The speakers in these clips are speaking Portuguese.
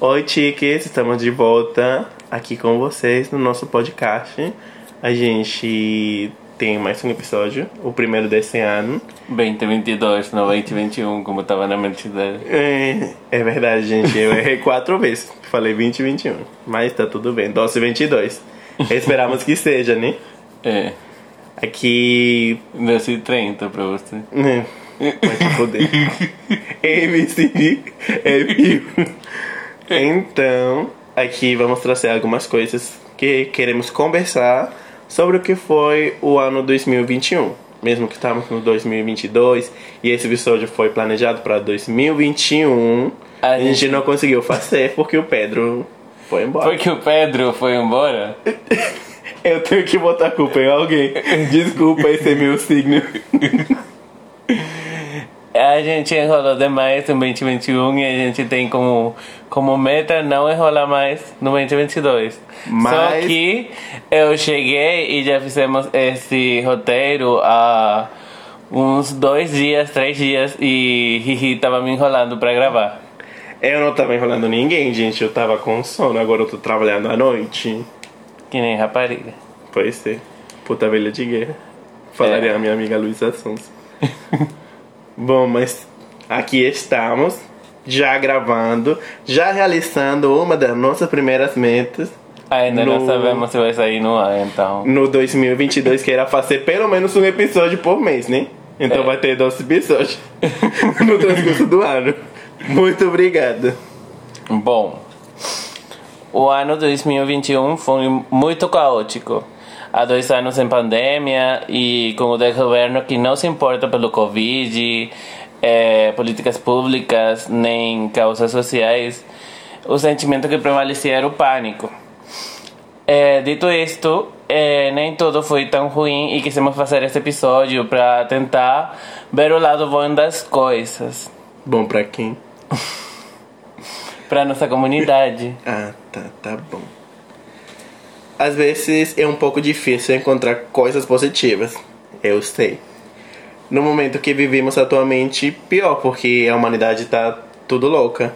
Oi, chiques, estamos de volta aqui com vocês no nosso podcast. A gente tem mais um episódio, o primeiro desse ano. 2022, não 2021, como tava na mente dele. É, é verdade, gente, eu errei quatro vezes. Falei 2021, mas tá tudo bem. Doce 22. Esperamos que seja, né? É, Aqui. desci 30 pra você. né, Vai te foder. MC F. Então, aqui vamos trazer algumas coisas que queremos conversar sobre o que foi o ano 2021. Mesmo que estamos no 2022 e esse episódio foi planejado para 2021, A a gente gente- não conseguiu fazer porque o Pedro foi embora. Porque o Pedro foi embora? Eu tenho que botar a culpa em alguém. Desculpa, esse é meu signo. A gente enrolou demais no 2021 e a gente tem como, como meta não enrolar mais no 2022. Mas- Só que eu cheguei e já fizemos esse roteiro há uns dois dias, três dias e Riri tava me enrolando pra gravar. Eu não tava enrolando ninguém, gente. Eu tava com sono, agora eu tô trabalhando à noite. Que nem rapariga. Pode ser. Puta velha de guerra. Falaria É. a minha amiga Luísa Sons. Bom, mas aqui estamos, já gravando, já realizando uma das nossas primeiras metas Ainda No- não sabemos se vai sair no ar, então. no 2022, que era fazer pelo menos um episódio por mês, né? Então É. vai ter 12 episódios no transcurso do ano. Muito obrigado. Bom, o ano 2021 foi muito caótico. Há dois anos em pandemia e com o governo que não se importa pelo Covid, eh, políticas públicas nem causas sociais, o sentimento que prevalecia era o pânico. Eh, dito isto, eh, nem tudo foi tão ruim e quisemos fazer esse episódio para tentar ver o lado bom das coisas Bom pra quem? para nossa comunidade. Ah, tá, tá bom. Às vezes é um pouco difícil encontrar coisas positivas, eu sei. No momento que vivemos atualmente, pior, porque a humanidade tá tudo louca.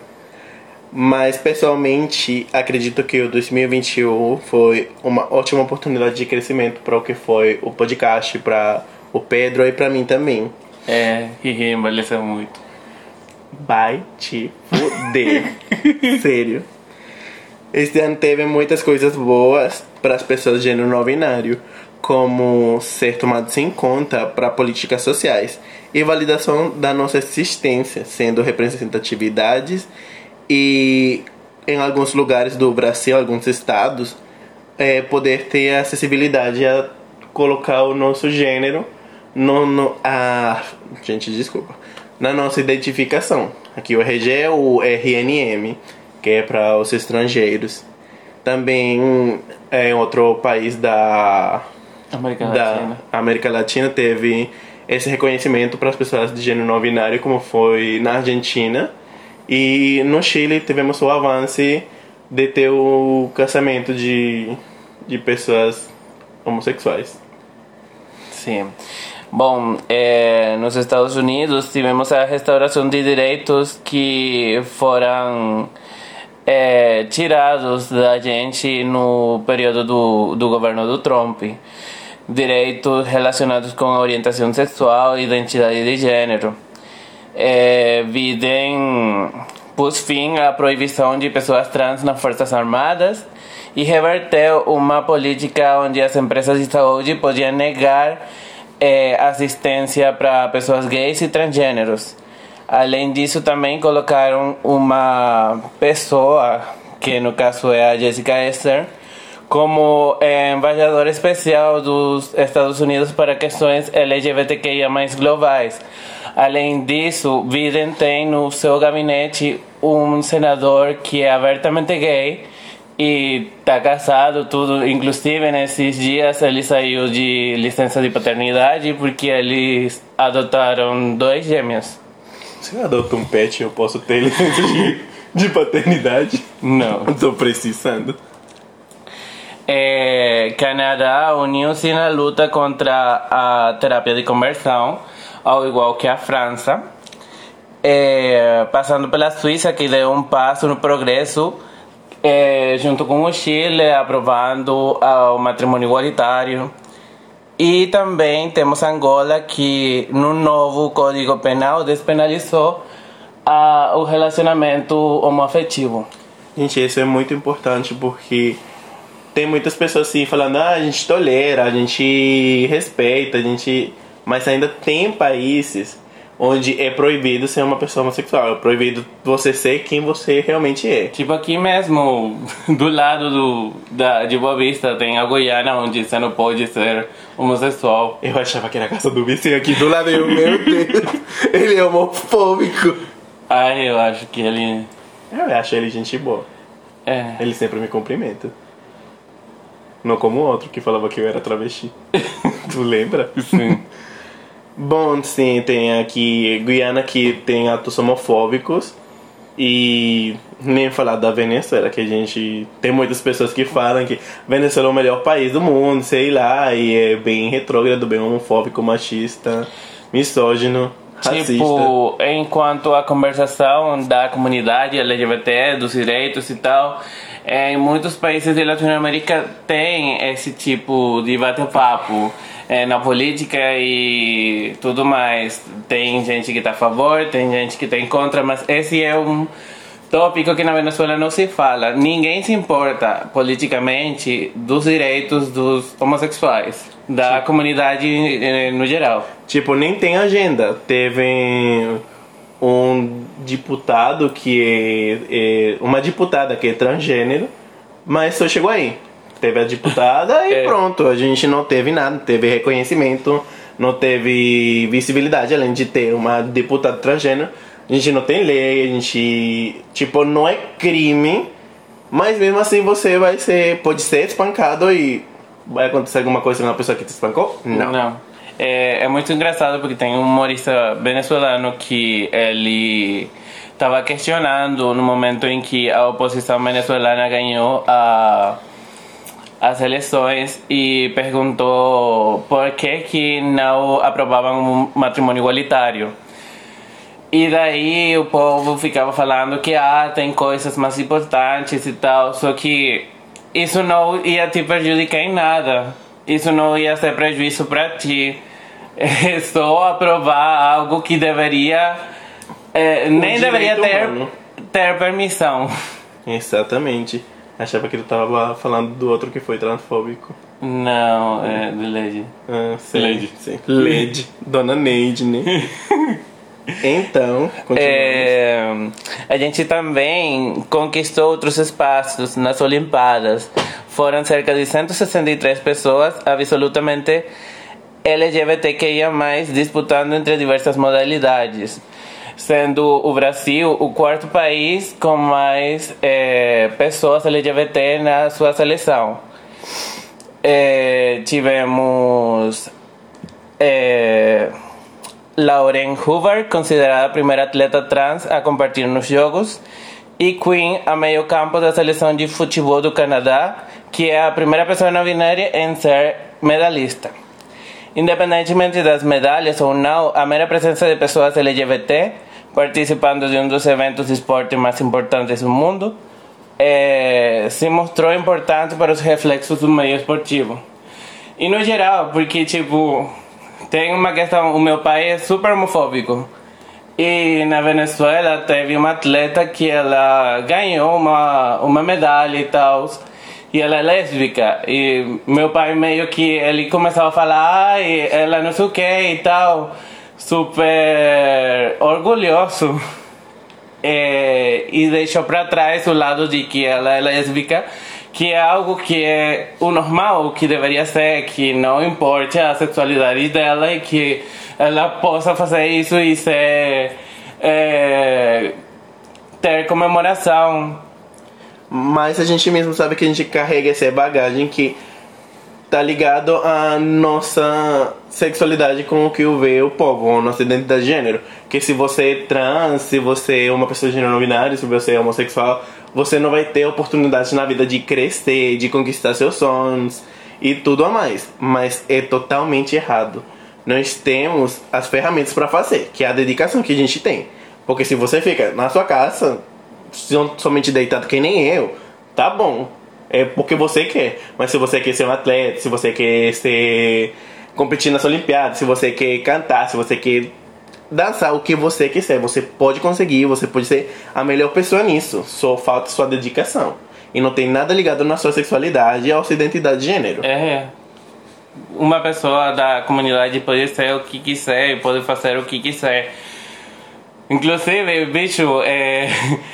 Mas pessoalmente, acredito que o 2021 foi uma ótima oportunidade de crescimento para o que foi o podcast, para o Pedro e para mim também. É, Riri envelheceu muito. Vai te fuder. Sério. Este ano teve muitas coisas boas para as pessoas de gênero não binário, como ser tomados em conta para políticas sociais e validação da nossa existência, sendo representatividades e em alguns lugares do Brasil, alguns estados, é, poder ter acessibilidade a colocar o nosso gênero no, no a gente desculpa na nossa identificação. Aqui o RG é o RNM que é para os estrangeiros também é, em outro país da América da Latina. América Latina teve esse reconhecimento para as pessoas de gênero não binário, como foi na Argentina. E no Chile tivemos o avanço de ter o casamento de, de pessoas homossexuais. Sim. Bom, eh, nos Estados Unidos tivemos a restauração de direitos que foram eh, tirados da gente no período do, do governo do Trump. Direitos relacionados com orientação sexual e identidade de gênero. Eh, Biden pôs fim à proibição de pessoas trans nas Forças Armadas e reverteu uma política onde as empresas de saúde podiam negar eh, assistência para pessoas gays e transgêneros. Além disso, também colocaram uma pessoa, que no caso é a Jessica Esther, como eh, embaixadora especial dos Estados Unidos para questões LGBTQIA globais. Além disso, Biden tem no seu gabinete um senador que é abertamente gay e tá casado, tudo. Inclusive, nesses dias ele saiu de licença de paternidade porque eles adotaram dois gêmeos. Se eu adoto um pet, eu posso ter licença de, de paternidade? Não. Tô precisando. É, Canadá uniu-se na luta contra a terapia de conversão, ao igual que a França. é, passando pela Suíça, que deu um passo no progresso, é, junto com o Chile, aprovando o matrimônio igualitário. E também temos Angola, que no novo Código Penal despenalizou a, o relacionamento homoafetivo. Gente, isso é muito importante porque tem muitas pessoas assim falando, ah, a gente tolera, a gente respeita, a gente. Mas ainda tem países onde é proibido ser uma pessoa homossexual, é proibido você ser quem você realmente é. Tipo aqui mesmo, do lado do, da, de Boa Vista, tem a Goiânia onde você não pode ser homossexual. Eu achava que era a casa do vizinho aqui do lado, eu, meu Deus, ele é homofóbico. Ai, eu acho que ele... Eu acho ele gente boa. É. Ele sempre me cumprimenta. Não como outro que falava que eu era travesti. tu lembra? Sim. Bom, sim, tem aqui Guiana que tem atos homofóbicos e nem falar da Venezuela, que a gente tem muitas pessoas que falam que Venezuela é o melhor país do mundo, sei lá, e é bem retrógrado, bem homofóbico, machista, misógino. Racista. Tipo, enquanto a conversação da comunidade LGBT, dos direitos e tal, em muitos países de Latinoamérica tem esse tipo de bate-papo é, na política e tudo mais. Tem gente que está a favor, tem gente que está em contra, mas esse é um tópico que na Venezuela não se fala. Ninguém se importa politicamente dos direitos dos homossexuais, da Sim. comunidade no geral. Tipo, nem tem agenda. Teve um deputado que é, é uma deputada que é transgênero, mas só chegou aí teve a deputada e é. pronto. A gente não teve nada, teve reconhecimento, não teve visibilidade, além de ter uma deputada transgênero. A gente não tem lei, a gente. Tipo, não é crime, mas mesmo assim você vai ser. Pode ser espancado e. Vai acontecer alguma coisa com a pessoa que te espancou? Não. Não. É, é muito engraçado porque tem um humorista venezuelano que ele estava questionando no momento em que a oposição venezuelana ganhou a as eleições e perguntou por que, que não aprovavam um matrimônio igualitário. E daí o povo ficava falando que ah, tem coisas mais importantes e tal, só que isso não ia te prejudicar em nada. Isso não ia ser prejuízo para ti. É só aprovar algo que deveria é, nem deveria ter, ter permissão. Exatamente. Achava que ele tava falando do outro que foi transfóbico. Não, é do Lady. Ah, sim. Lady. Sim. Lady. Dona Neide, né? então, é, a gente também conquistou outros espaços nas Olimpíadas. Foram cerca de 163 pessoas absolutamente LGBTQIA+, disputando entre diversas modalidades sendo o Brasil o quarto país com mais é, pessoas LGBT na sua seleção. É, tivemos é, Lauren Hoover, considerada a primeira atleta trans a competir nos Jogos, e Queen, a meio campo da seleção de futebol do Canadá, que é a primeira pessoa não binária em ser medalhista. Independentemente das medalhas ou não, a mera presença de pessoas LGBT participando de um dos eventos de esporte mais importantes do mundo é, se mostrou importante para os reflexos do meio esportivo. E no geral, porque tipo, tem uma questão, o meu pai é super homofóbico. E na Venezuela teve uma atleta que ela ganhou uma, uma medalha e tal e ela é lésbica. E meu pai meio que ele começava a falar, ai, ela não sei o que e tal, super orgulhoso. É, e deixou para trás o lado de que ela é lésbica, que é algo que é o normal, que deveria ser, que não importe a sexualidade dela e que ela possa fazer isso e ser. É, ter comemoração mas a gente mesmo sabe que a gente carrega essa bagagem que tá ligado à nossa sexualidade com o que vê o povo, a nossa identidade de gênero. Que se você é trans, se você é uma pessoa de não binário, se você é homossexual, você não vai ter oportunidade na vida de crescer, de conquistar seus sonhos e tudo a mais. Mas é totalmente errado. Nós temos as ferramentas para fazer, que é a dedicação que a gente tem. Porque se você fica na sua casa, somente deitado que nem eu, tá bom. É porque você quer. Mas se você quer ser um atleta, se você quer ser competir nas Olimpíadas, se você quer cantar, se você quer dançar o que você quiser, você pode conseguir, você pode ser a melhor pessoa nisso. Só falta sua dedicação. E não tem nada ligado na sua sexualidade à sua identidade de gênero. É. Uma pessoa da comunidade pode ser o que quiser pode fazer o que quiser. Inclusive, bicho, é,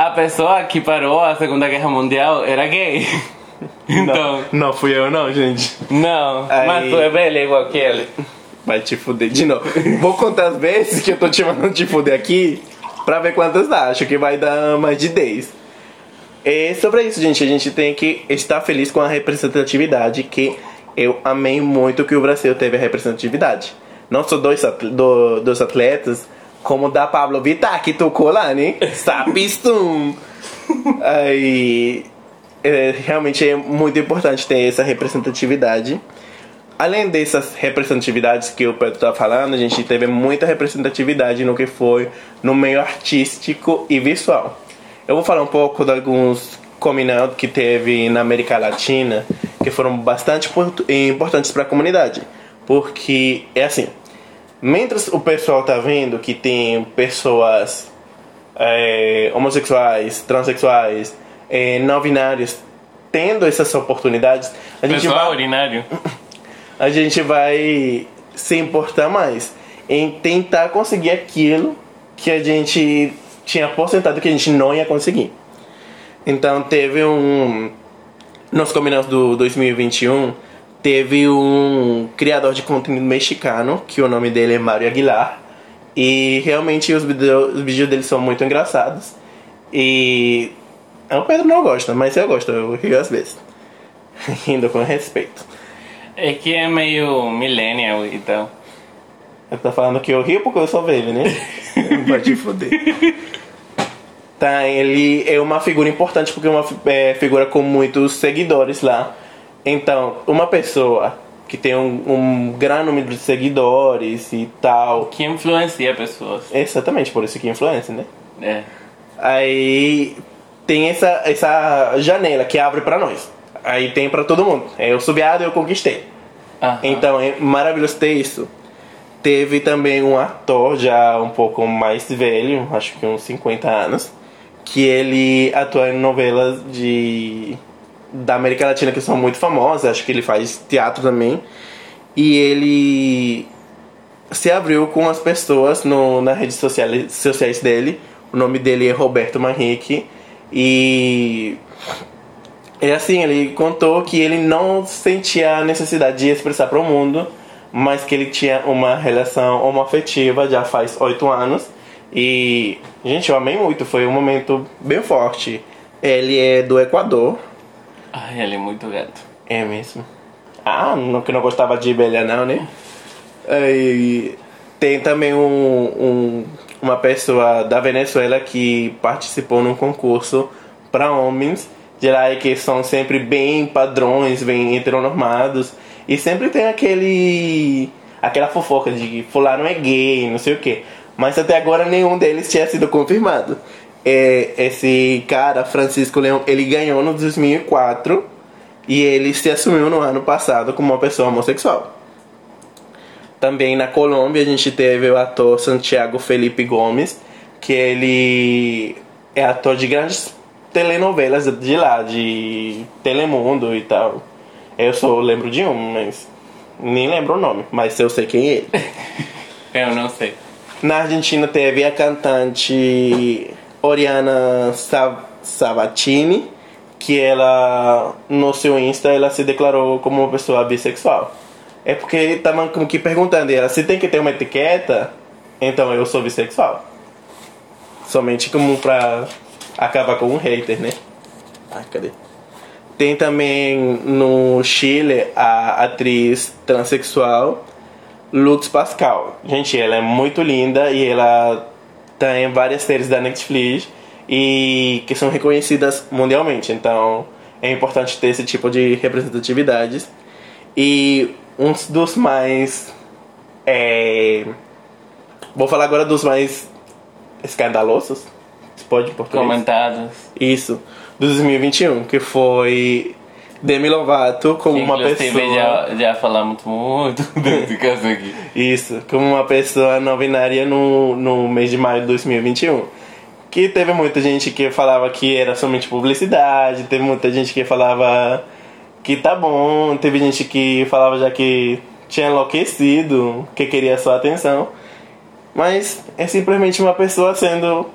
a pessoa que parou a Segunda Guerra Mundial era gay. Então. Não, não fui eu não, gente. Não, Aí... mas tu é velho igual que ele. Vai te fuder de novo. Vou contar as vezes que eu tô te mandando te fuder aqui pra ver quantas dá. Acho que vai dar mais de 10. E sobre isso, gente, a gente tem que estar feliz com a representatividade que eu amei muito que o Brasil teve a representatividade. Não só dois, atletas, como da Pablo Vittar, que tocou lá, né? Sapistum! Aí, é, realmente é muito importante ter essa representatividade. Além dessas representatividades que o Pedro está falando, a gente teve muita representatividade no que foi no meio artístico e visual. Eu vou falar um pouco de alguns combinados que teve na América Latina que foram bastante importantes para a comunidade. Porque é assim, Mientras o pessoal tá vendo que tem pessoas é, homossexuais, transexuais, é, não binários tendo essas oportunidades, a gente pessoal vai, urinário. A gente vai se importar mais em tentar conseguir aquilo que a gente tinha porcentado que a gente não ia conseguir. Então teve um nos combinados do 2021 teve um criador de conteúdo mexicano, que o nome dele é Mario Aguilar. E realmente os, vídeos, os vídeos dele são muito engraçados. E o Pedro não gosta, mas eu gosto, eu rio às vezes. Rindo com respeito. É que é meio millennial então. Eu tô falando que eu rio porque eu sou velho, né? Vai te foder. Tá, ele é uma figura importante porque é uma é, figura com muitos seguidores lá. Então, uma pessoa que tem um, um grande número de seguidores e tal. Que influencia pessoas. Exatamente, por isso que influencia, né? É. Aí tem essa, essa janela que abre para nós. Aí tem para todo mundo. Eu viado e eu conquistei. Aham. Então é maravilhoso ter isso. Teve também um ator já um pouco mais velho, acho que uns 50 anos, que ele atua em novelas de da América Latina que são muito famosas, acho que ele faz teatro também. E ele se abriu com as pessoas no, nas redes sociais, sociais dele. O nome dele é Roberto Manrique. E é assim, ele contou que ele não sentia a necessidade de expressar para o mundo, mas que ele tinha uma relação homoafetiva já faz oito anos. E, gente, eu amei muito, foi um momento bem forte. Ele é do Equador, Ai, ele é muito gato. É mesmo. Ah, não que não gostava de abelha não, né? E tem também um, um, uma pessoa da Venezuela que participou num concurso para homens lá que são sempre bem padrões, bem heteronormados e sempre tem aquele aquela fofoca de fulano é gay, não sei o que. Mas até agora nenhum deles tinha sido confirmado é, esse cara, Francisco Leão, ele ganhou no 2004 e ele se assumiu no ano passado como uma pessoa homossexual. Também na Colômbia a gente teve o ator Santiago Felipe Gomes, que ele é ator de grandes telenovelas de lá, de Telemundo e tal. Eu só lembro de um, mas nem lembro o nome, mas eu sei quem é ele. eu não sei. Na Argentina teve a cantante Oriana Savatini, que ela no seu Insta ela se declarou como uma pessoa bissexual. É porque estavam como que perguntando ela se tem que ter uma etiqueta, então eu sou bissexual. Somente como pra acabar com um hater, né? Ai, cadê? Tem também no Chile a atriz transexual Lux Pascal. Gente, ela é muito linda e ela tem várias séries da Netflix e que são reconhecidas mundialmente. Então é importante ter esse tipo de representatividades. E um dos mais. É, vou falar agora dos mais escandalosos. Pode em português? Comentados. Isso. Do 2021, que foi Demi Lovato como Que, uma pessoa. já, já falamos muito desse caso aqui. Isso, como uma pessoa não binária no, no mês de maio de 2021. Que teve muita gente que falava que era somente publicidade, teve muita gente que falava que tá bom, teve gente que falava já que tinha enlouquecido, que queria só atenção. Mas é simplesmente uma pessoa sendo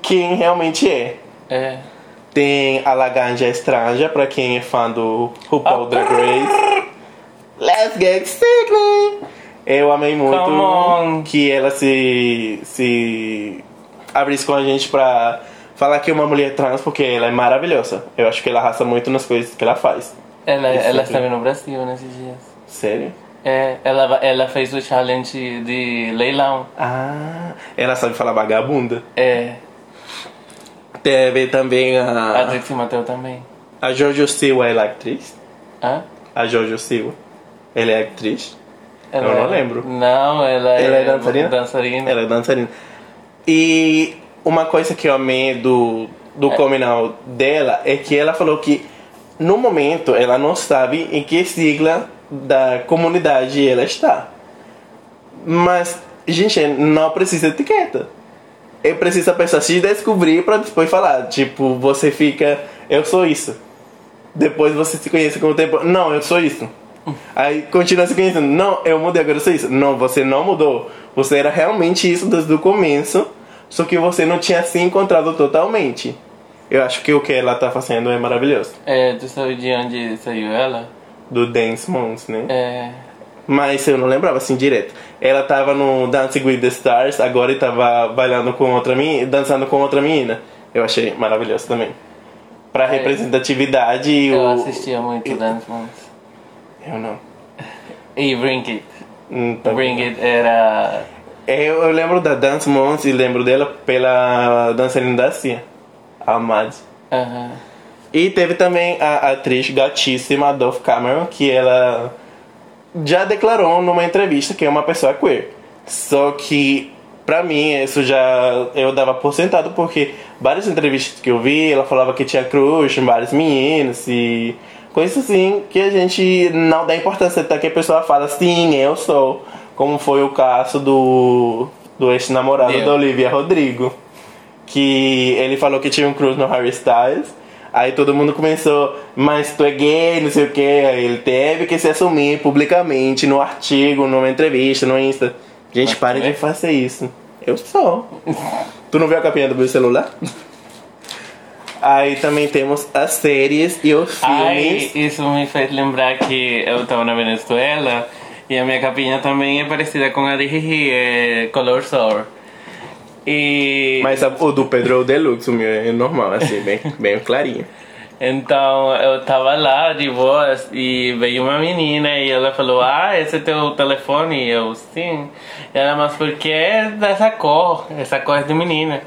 quem realmente é. É. Tem a Laganja Estranja, pra quem é fã do RuPaul Ah. Drag Race. Let's get sick! Eu amei muito que ela se, se abrisse com a gente pra falar que é uma mulher trans, porque ela é maravilhosa. Eu acho que ela arrasa muito nas coisas que ela faz. Ela, Isso ela esteve no Brasil nesses dias. Sério? É, ela, ela fez o challenge de leilão. Ah, ela sabe falar vagabunda. É, Teve também a a. Trixie Mattel também. A Jojo Siwa, ela é atriz? Hã? A Jojo Siwa. Ela é atriz? Ela Eu não é- lembro. Não, ela, Ela é é dançarina? dançarina. Ela é dançarina. E uma coisa que eu amei do, do coming out dela é que ela falou que no momento ela não sabe em que sigla da comunidade ela está. Mas, gente, não precisa de etiqueta. É preciso a pessoa se descobrir para depois falar. Tipo, você fica, eu sou isso. Depois você se conhece com o tempo, não, eu sou isso. Aí continua se conhecendo, não, eu mudei, agora eu sou isso. Não, você não mudou. Você era realmente isso desde o começo, só que você não tinha se encontrado totalmente. Eu acho que o que ela tá fazendo é maravilhoso. É, tu sabe de onde saiu ela? Do Dance Moms, né? É. Mas eu não lembrava assim direto. Ela tava no Dancing with the Stars, agora e tava bailando com outra menina, dançando com outra menina. Eu achei maravilhoso também. Pra representatividade e Eu o. assistia muito Dance Moms. Eu não. E Bring It. Hum, também Bring It era. É, Eu, eu lembro da Dance Moms e lembro dela pela dançarina da Cia, a Mad. Aham. E teve também a atriz gatíssima Dove Cameron, que ela já declarou numa entrevista que é uma pessoa queer. Só que, pra mim, isso já eu dava por sentado, porque várias entrevistas que eu vi, ela falava que tinha crush em vários meninos e coisas assim que a gente não dá importância, até que a pessoa fala, sim, eu sou. Como foi o caso do, do ex-namorado da Olivia Rodrigo que ele falou que tinha um crush no Harry Styles. Aí todo mundo começou, mas tu é gay, não sei o que. Aí ele teve que se assumir publicamente no artigo, numa entrevista, no Insta. Gente, Mas pare é? de fazer isso. Eu sou. tu não viu a capinha do meu celular? Aí também temos as séries e os Ai, filmes. isso me fez lembrar que eu tava na Venezuela e a minha capinha também é parecida com a de Riri, é Color Sour. E Mas a- o do Pedro é o Deluxe, o meu é normal, assim, bem, bem clarinho. então eu tava lá de boas e veio uma menina e ela falou: Ah, esse é teu telefone? E eu, sim. E ela, mas por que é dessa cor? Essa cor é de menina.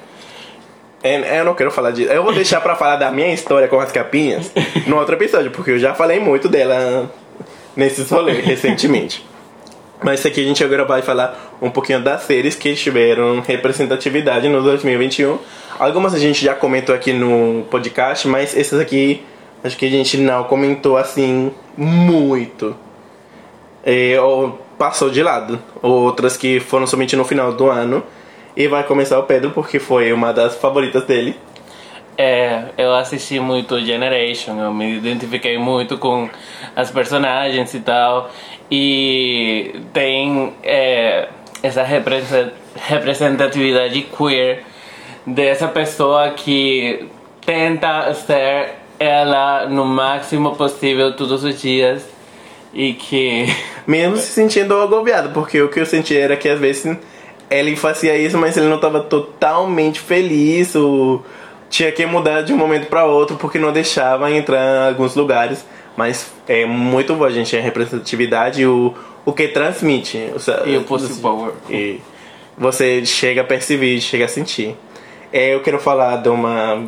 É, Eu não quero falar disso. Eu vou deixar pra falar da minha história com as capinhas no outro episódio, porque eu já falei muito dela nesse rolê recentemente. Mas aqui a gente agora vai falar um pouquinho das séries que tiveram representatividade no 2021. Algumas a gente já comentou aqui no podcast, mas essas aqui acho que a gente não comentou assim muito. É, ou passou de lado. Outras que foram somente no final do ano. E vai começar o Pedro, porque foi uma das favoritas dele. É, eu assisti muito Generation, eu me identifiquei muito com as personagens e tal. E essa represen- representatividade queer dessa pessoa que tenta ser ela no máximo possível todos os dias e que Mesmo se sentindo agobiado, porque o que eu senti era que às vezes ele fazia isso, mas ele não estava totalmente feliz, ou tinha que mudar de um momento para outro porque não deixava entrar em alguns lugares. Mas é muito boa, gente, a representatividade e o, o que transmite. E o Pussy Power. E você chega a perceber, chega a sentir. É, eu quero falar de uma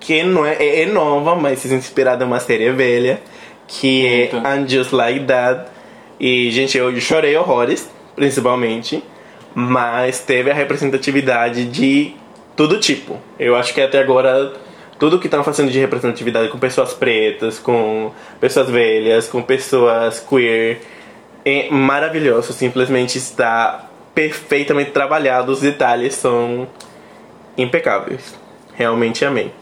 que não é, é, é nova, mas é inspirada em uma série velha, que é Muito. And Just Like That. E, gente, eu chorei horrores, principalmente. mas teve a representatividade de todo tipo. Eu acho que até agora tudo que estão fazendo de representatividade com pessoas pretas, com pessoas velhas, com pessoas queer é maravilhoso. Simplesmente está perfeitamente trabalhado. Os detalhes são impecáveis. Realmente amei.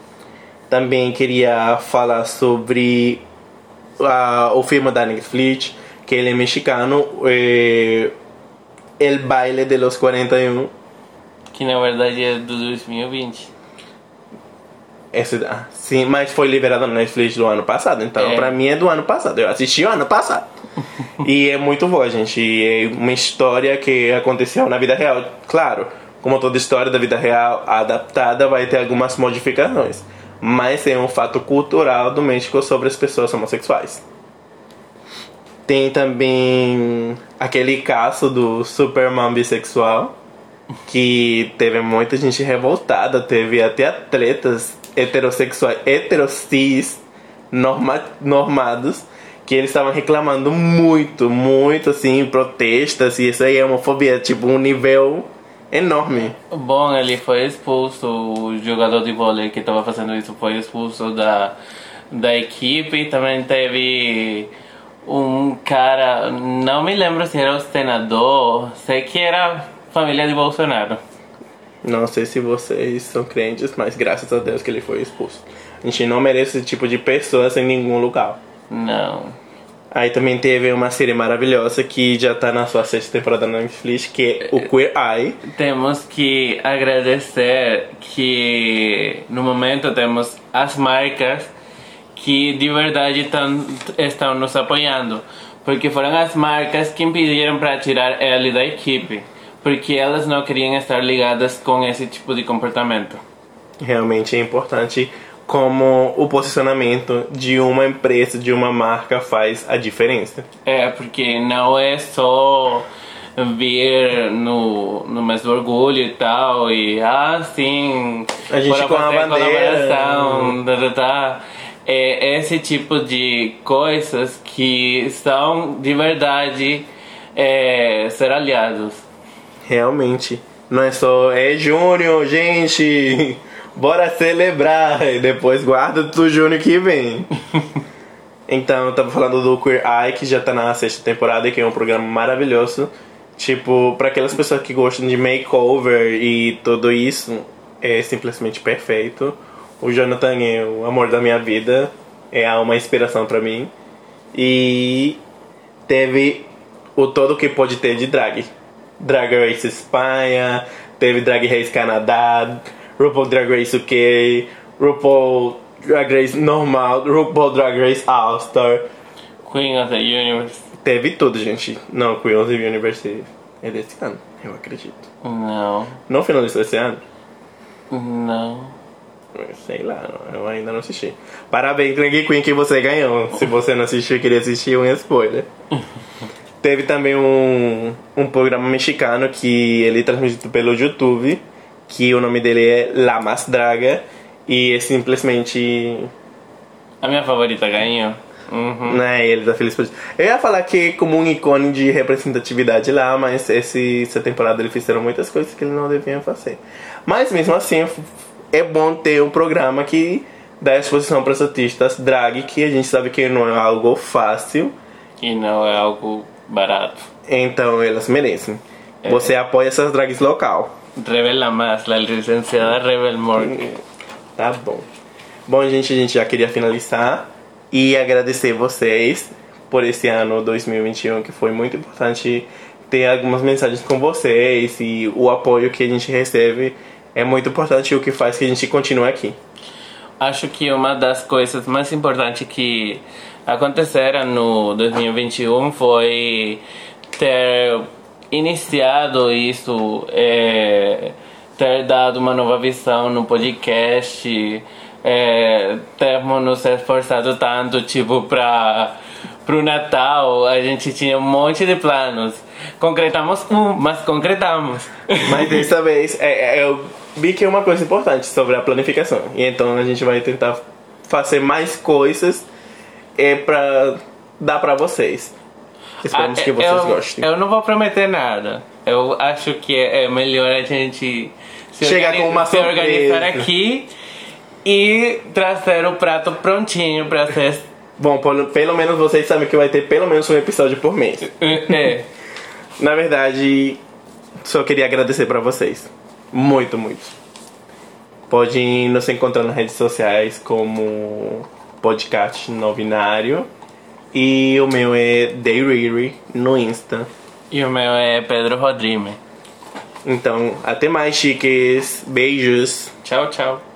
Também queria falar sobre a, o filme da Netflix, que ele é mexicano, é, El Baile de los 41. Que na verdade é do 2020. Ah, sim, mas foi liberado na Netflix do ano passado, então É. pra mim é do ano passado. Eu assisti o ano passado. e é muito boa, gente. E é uma história que aconteceu na vida real. Claro, como toda história da vida real adaptada, vai ter algumas modificações. Mas é um fato cultural do México sobre as pessoas homossexuais. Tem também aquele caso do Superman bissexual, que teve muita gente revoltada, teve até atletas heterossexuais, heterossis norma, normados, que eles estavam reclamando muito, muito assim, protestas, e isso aí é homofobia, tipo, um nível enorme. Bom, ele foi expulso, o jogador de vôlei que estava fazendo isso foi expulso da, da equipe. Também teve um cara, não me lembro se era o senador, sei que era família de Bolsonaro. Não sei se vocês são crentes, mas graças a Deus que ele foi expulso. A gente não merece esse tipo de pessoas em nenhum lugar. Não. Aí também teve uma série maravilhosa que já tá na sua sexta temporada na Netflix, que é o Queer Eye. Temos que agradecer que no momento temos as marcas que de verdade tão, estão nos apoiando. Porque foram as marcas que impediram para tirar ele da equipe. Porque elas não queriam estar ligadas com esse tipo de comportamento. Realmente é importante como o posicionamento de uma empresa, de uma marca faz a diferença. É, porque não é só vir no, no mês do orgulho e tal, e ah, sim, A gente com a bandeira. colaboração, tá, tá. É esse tipo de coisas que são de verdade é, ser aliados. Realmente. Não é só, é junho, gente! Bora celebrar! E depois guarda do junho que vem. Então, eu tava falando do Queer Eye, que já tá na sexta temporada, que é um programa maravilhoso. Tipo, para aquelas pessoas que gostam de makeover e tudo isso, é simplesmente perfeito. O Jonathan é o amor da minha vida, é uma inspiração pra mim. E teve o todo que pode ter de drag. Drag Race Espanha, teve Drag Race Canadá, RuPaul Drag Race UK, RuPaul Drag Race normal, RuPaul Drag Race All Star. Queen of the Universe. Teve tudo, gente. Não, Queen of the Universe é desse ano, eu acredito. Não, Não finalizou esse ano? não. Sei lá, eu ainda não assisti. Parabéns, Drag Queen, que você ganhou. Se você não assistiu, queria assistir, um spoiler. Teve também um, um programa mexicano que ele é transmitido pelo YouTube, que o nome dele é La Más Draga, e é simplesmente A minha favorita ganhou. Uhum. né, ele tá feliz por isso. Eu ia falar que é como um ícone de representatividade lá, mas esse, essa temporada eles fizeram muitas coisas que ele não deviam fazer. Mas mesmo assim, é bom ter um programa que dá exposição para os artistas drag, que a gente sabe que não é algo fácil, E não é algo barato. então elas merecem. Você apoia essas drags local. Revela más, la licenciada Rebel Morgan. Tá bom. Bom, gente, a gente já queria finalizar e agradecer vocês por esse ano 2021, que foi muito importante ter algumas mensagens com vocês e o apoio que a gente recebe é muito importante o que faz que a gente continue aqui. Acho que uma das coisas mais importantes que aconteceram no 2021 foi ter iniciado isso, é, ter dado uma nova visão no podcast, é, termos nos esforçado tanto, tipo, para pro Natal, a gente tinha um monte de planos. Concretamos um, mas concretamos. Mas dessa vez é, é, eu vi que é uma coisa importante sobre a planificação. E então a gente vai tentar fazer mais coisas é, pra dar pra vocês. Esperamos Ah, que vocês eu, gostem. Eu não vou prometer nada, Eu acho que é é melhor a gente se, Chegar organi- com uma se organizar aqui e trazer o prato prontinho pra ser. Bom, pelo, pelo menos vocês sabem que vai ter pelo menos um episódio por mês. É. Na verdade, só queria agradecer pra vocês. Muito, muito. Podem nos encontrar nas redes sociais como podcast no binário. E o meu é Dayriri no Insta. E o meu é Pedro Rodrigues. Então, até mais, chiques. Beijos. Tchau, tchau.